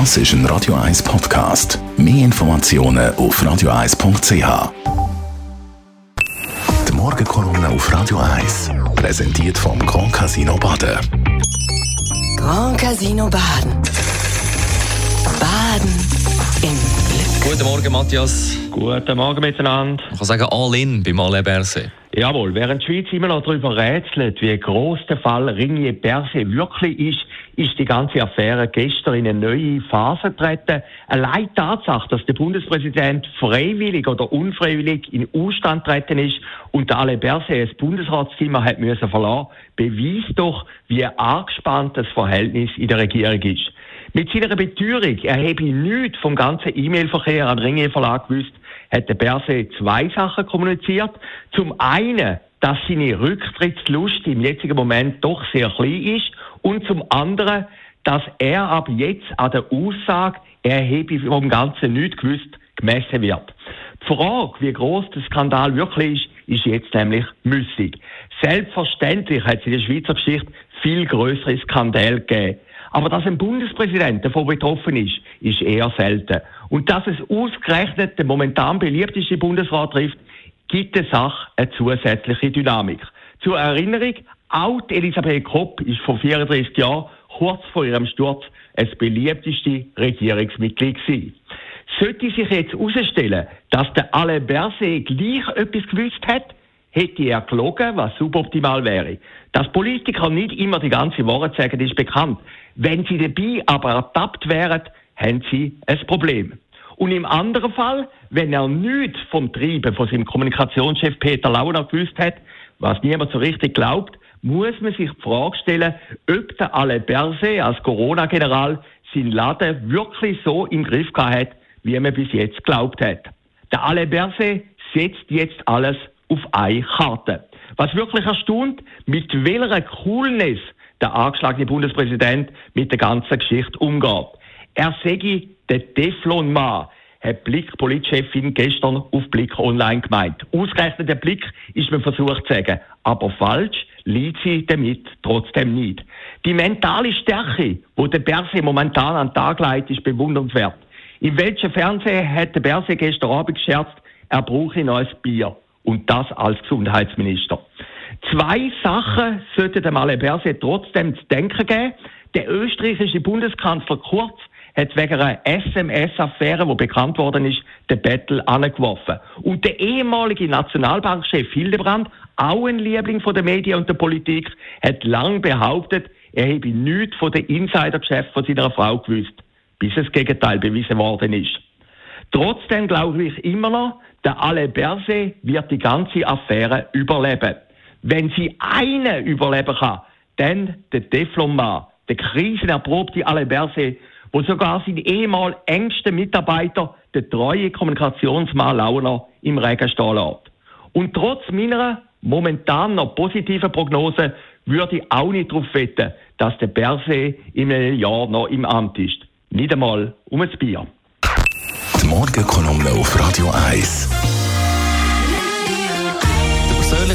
Das ist ein Radio 1 Podcast. Mehr Informationen auf radio1.ch. Die Morgenkolumne auf Radio 1 präsentiert vom Grand Casino Baden. Grand Casino Baden. Baden im Glück. Guten Morgen, Matthias. Guten Morgen miteinander. Man kann sagen, all in beim Alain Berset. Jawohl, während die Schweiz immer noch darüber rätselt, wie groß der Fall Ringier Berset wirklich ist, ist die ganze Affäre gestern in eine neue Phase getreten. Allein die Tatsache, dass der Bundespräsident freiwillig oder unfreiwillig in Ausstand treten ist und der Alain Berset das Bundesratszimmer hat müssen verlassen, beweist doch, wie angespannt das Verhältnis in der Regierung ist. Mit seiner Beteuerung, er habe nichts vom ganzen E-Mail-Verkehr an Ringier Verlag gewusst, hat der Berset zwei Sachen kommuniziert. Zum einen, dass seine Rücktrittslust im jetzigen Moment doch sehr klein ist und zum anderen, dass er ab jetzt an der Aussage, er habe vom Ganzen nichts gewusst, gemessen wird. Die Frage, wie groß der Skandal wirklich ist, ist jetzt nämlich müssig. Selbstverständlich hat es in der Schweizer Geschichte viel größere Skandale gegeben. Aber dass ein Bundespräsident davon betroffen ist, ist eher selten. Und dass es ausgerechnet den momentan beliebtesten Bundesrat trifft, gibt der Sache eine zusätzliche Dynamik. Zur Erinnerung, auch Elisabeth Kopp ist vor 34 Jahren, kurz vor ihrem Sturz, das beliebteste Regierungsmitglied gewesen. Sollte sich jetzt herausstellen, dass der Alain Berset gleich etwas gewusst hat, hätte er gelogen, was suboptimal wäre. Dass Politiker nicht immer die ganze Wahrheit sagen, ist bekannt. Wenn sie dabei aber ertappt wären, haben sie ein Problem. Und im anderen Fall, wenn er nichts vom Treiben von seinem Kommunikationschef Peter Launer gewusst hat, was niemand so richtig glaubt, muss man sich die Frage stellen, ob der Alain Berset als Corona-General seinen Laden wirklich so im Griff gehabt hat, wie man bis jetzt glaubt hat. Der Alain Berset setzt jetzt alles auf eine Karte. Was wirklich erstaunt, mit welcher Coolness der angeschlagene Bundespräsident mit der ganzen Geschichte umgeht. Er sage der Teflon-Mann, hat Blick Politchefin gestern auf Blick online gemeint. Ausgerechnet der Blick ist mir versucht zu sagen, aber falsch liegt sie damit trotzdem nicht. Die mentale Stärke, wo der Berse momentan an den Tag legt, ist bewundernswert. In welchem Fernsehen hat der Berse gestern Abend gescherzt, er brauche ein neues Bier. Und das als Gesundheitsminister. Zwei Sachen sollten dem Alain Berset trotzdem zu denken geben. Der österreichische Bundeskanzler Kurz hat wegen einer SMS-Affäre, die bekannt worden ist, den Bettel angeworfen. Und der ehemalige Nationalbankchef Hildebrand, auch ein Liebling von der Medien und der Politik, hat lang behauptet, er habe nichts von den Insidergeschäften von seiner Frau gewusst, bis das Gegenteil bewiesen worden ist. Trotzdem glaube ich immer noch, der Alain Berset wird die ganze Affäre überleben. Wenn sie eine überleben kann, dann der Teflon-Mann, der krisenerprobte Alain wo sogar sein ehemal engster Mitarbeiter, der treue Kommunikationsmann Launer, im Regen stehen lässt. Und trotz meiner momentan noch positiven Prognose würde ich auch nicht darauf wetten, dass der Berset in einem Jahr noch im Amt ist. Nicht einmal um ein Bier. Die Morgenkolumne auf Radio 1 persönlich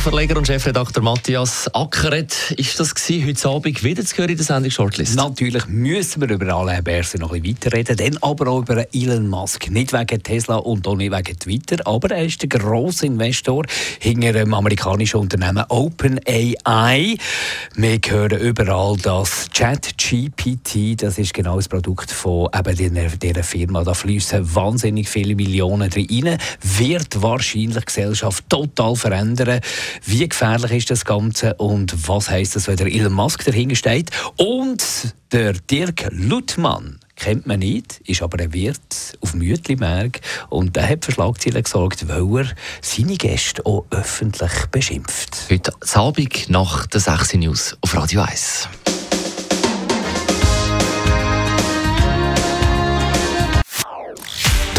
Verleger und Chefredakteur Matthias Ackeret ist das gewesen, heute Abend wieder zu hören in der Sendung Shortlist? Natürlich müssen wir über Alain Berset noch ein bisschen weiterreden, dann aber auch über Elon Musk. Nicht wegen Tesla und auch nicht wegen Twitter, aber er ist der grosse Investor hinter dem amerikanischen Unternehmen OpenAI. Wir hören überall, dass ChatGPT, das ist genau das Produkt von eben dieser, Firma, da fließen wahnsinnig viele Millionen rein, wird wahrscheinlich die Gesellschaft total verändern. Wie gefährlich ist das Ganze und was heißt das, wenn der Elon Musk dahinter steht? Und der Dirk Luttmann kennt man nicht, ist aber ein Wirt auf Mütliberg und der hat für Schlagzeilen gesorgt, weil er seine Gäste auch öffentlich beschimpft. Heute Abend nach der 6 News auf Radio 1.